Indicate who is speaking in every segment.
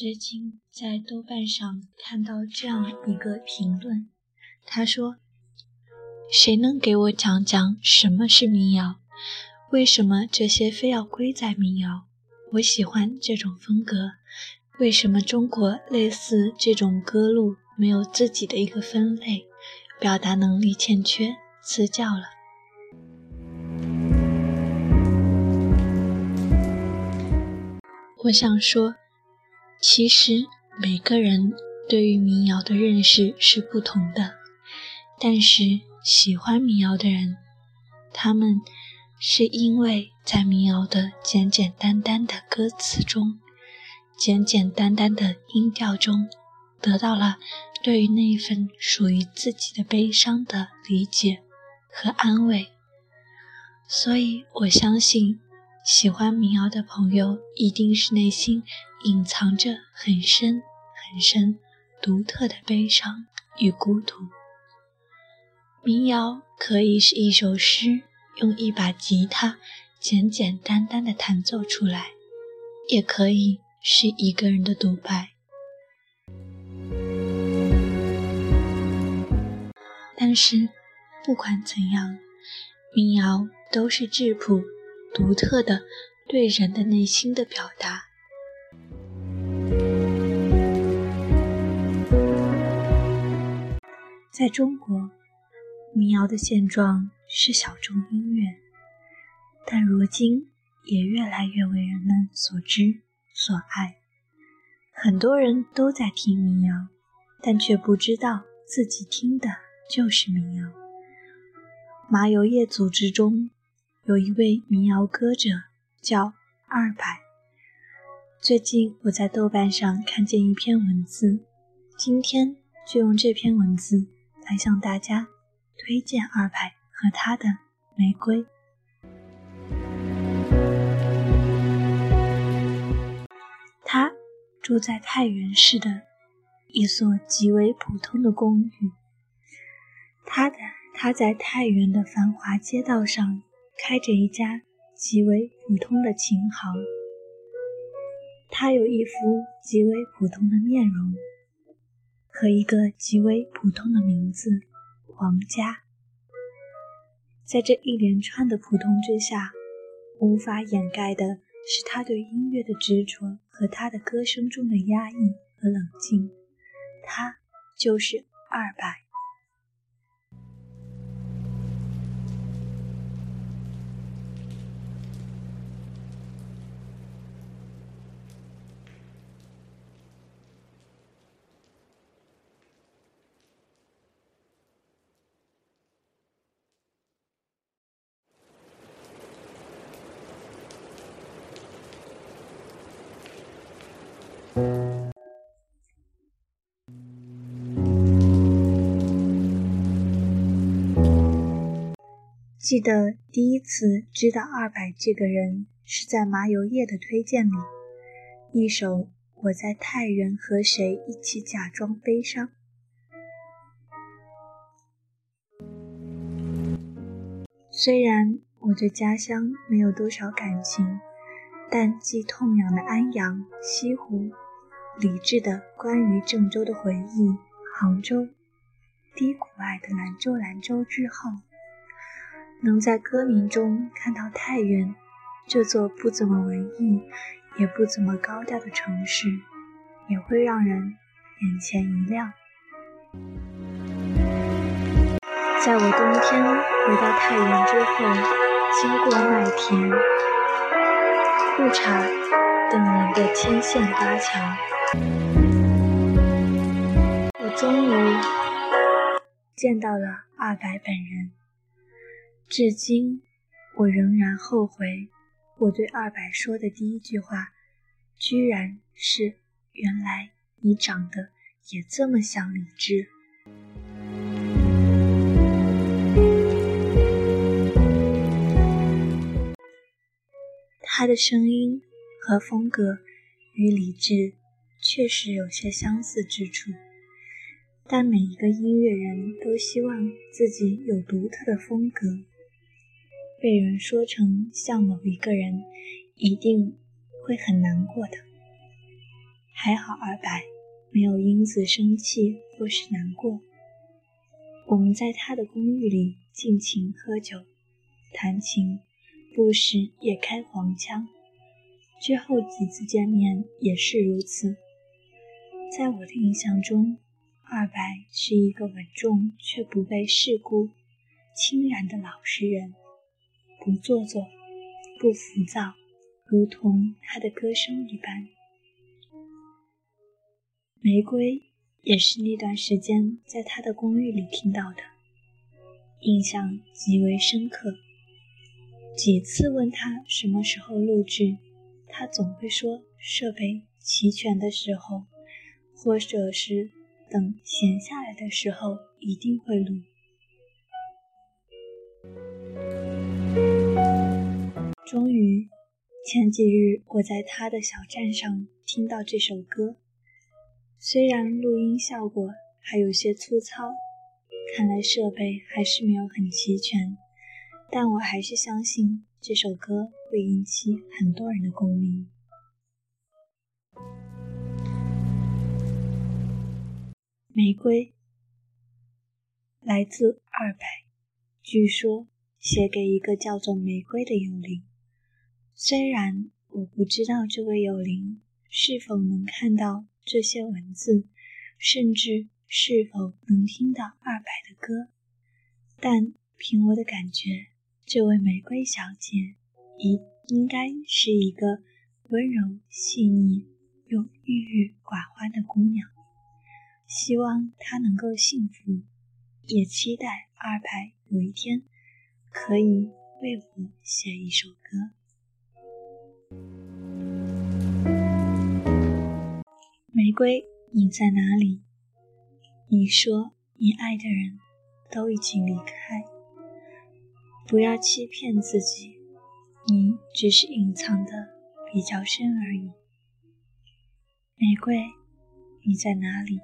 Speaker 1: 最近在豆瓣上看到这样一个评论，他说：“谁能给我讲讲什么是民谣？为什么这些非要归在民谣？我喜欢这种风格。为什么中国类似这种歌路没有自己的一个分类？表达能力欠缺，辞教了。”我想说，其实每个人对于民谣的认识是不同的，但是喜欢民谣的人，他们是因为在民谣的简简单单的歌词中、简简单单的音调中，得到了对于那一份属于自己的悲伤的理解和安慰，所以我相信。喜欢民谣的朋友，一定是内心隐藏着很深很深、独特的悲伤与孤独。民谣可以是一首诗，用一把吉他简简单单的弹奏出来，也可以是一个人的独白。但是，不管怎样，民谣都是质朴。独特的对人的内心的表达，在中国，民谣的现状是小众音乐，但如今也越来越为人们所知所爱。很多人都在听民谣，但却不知道自己听的就是民谣。麻油叶组织中。有一位民谣歌者叫二百。最近我在豆瓣上看见一篇文字，今天就用这篇文字来向大家推荐二百和他的《玫瑰》。他住在太原市的一所极为普通的公寓。他的他在太原的繁华街道上。开着一家极为普通的琴行，他有一副极为普通的面容和一个极为普通的名字——王佳。在这一连串的普通之下，无法掩盖的是他对音乐的执着和他的歌声中的压抑和冷静。他就是二百。记得第一次知道二百这个人，是在麻油叶的推荐里，一首《我在太原和谁一起假装悲伤》。虽然我对家乡没有多少感情，但既痛痒的安阳、西湖，理智的关于郑州的回忆，杭州，低苦爱的兰州，兰州之后。能在歌名中看到太原这座不怎么文艺也不怎么高调的城市，也会让人眼前一亮。在我冬天回到太原之后，经过麦田、裤衩等人的牵线搭桥，我终于见到了二白本人。至今，我仍然后悔，我对二百说的第一句话，居然是“原来你长得也这么像李志”。他的声音和风格与李志确实有些相似之处，但每一个音乐人都希望自己有独特的风格。被人说成像某一个人，一定会很难过的。还好二白没有因此生气或是难过。我们在他的公寓里尽情喝酒、弹琴，不时也开黄腔。之后几次见面也是如此。在我的印象中，二白是一个稳重却不被世故、侵染的老实人，不做作，不浮躁，如同他的歌声一般。玫瑰也是那段时间在他的公寓里听到的，印象极为深刻。几次问他什么时候录制。他总会说设备齐全的时候，或者是等闲下来的时候一定会录。终于，前几日我在他的小站上听到这首歌，虽然录音效果还有些粗糙，看来设备还是没有很齐全，但我还是相信。这首歌会引起很多人的共鸣。玫瑰来自二百，据说写给一个叫做玫瑰的幽灵。虽然我不知道这位幽灵是否能看到这些文字，甚至是否能听到二百的歌，但凭我的感觉。这位玫瑰小姐，应应该是一个温柔细腻又郁郁寡欢的姑娘。希望她能够幸福，也期待二排有一天可以为我写一首歌。玫瑰，你在哪里？你说你爱的人都已经离开。不要欺骗自己，你只是隐藏的比较深而已。玫瑰，你在哪里？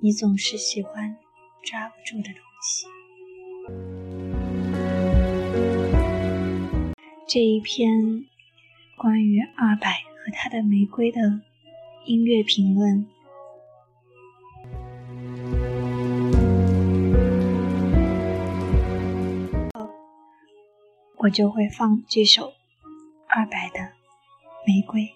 Speaker 1: 你总是喜欢抓不住的东西。这一篇关于二百和他的玫瑰的音乐评论。我就会放这首二百的玫瑰。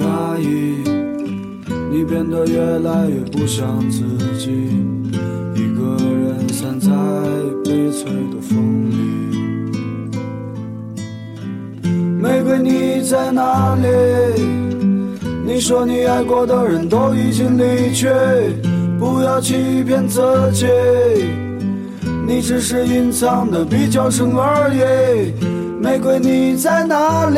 Speaker 2: 你变得越来越不像自己，一个人散在悲催的风里。玫瑰，你在哪里？你说你爱过的人都已经离去，不要欺骗自己，你只是隐藏的比较深而已。玫瑰，你在哪里？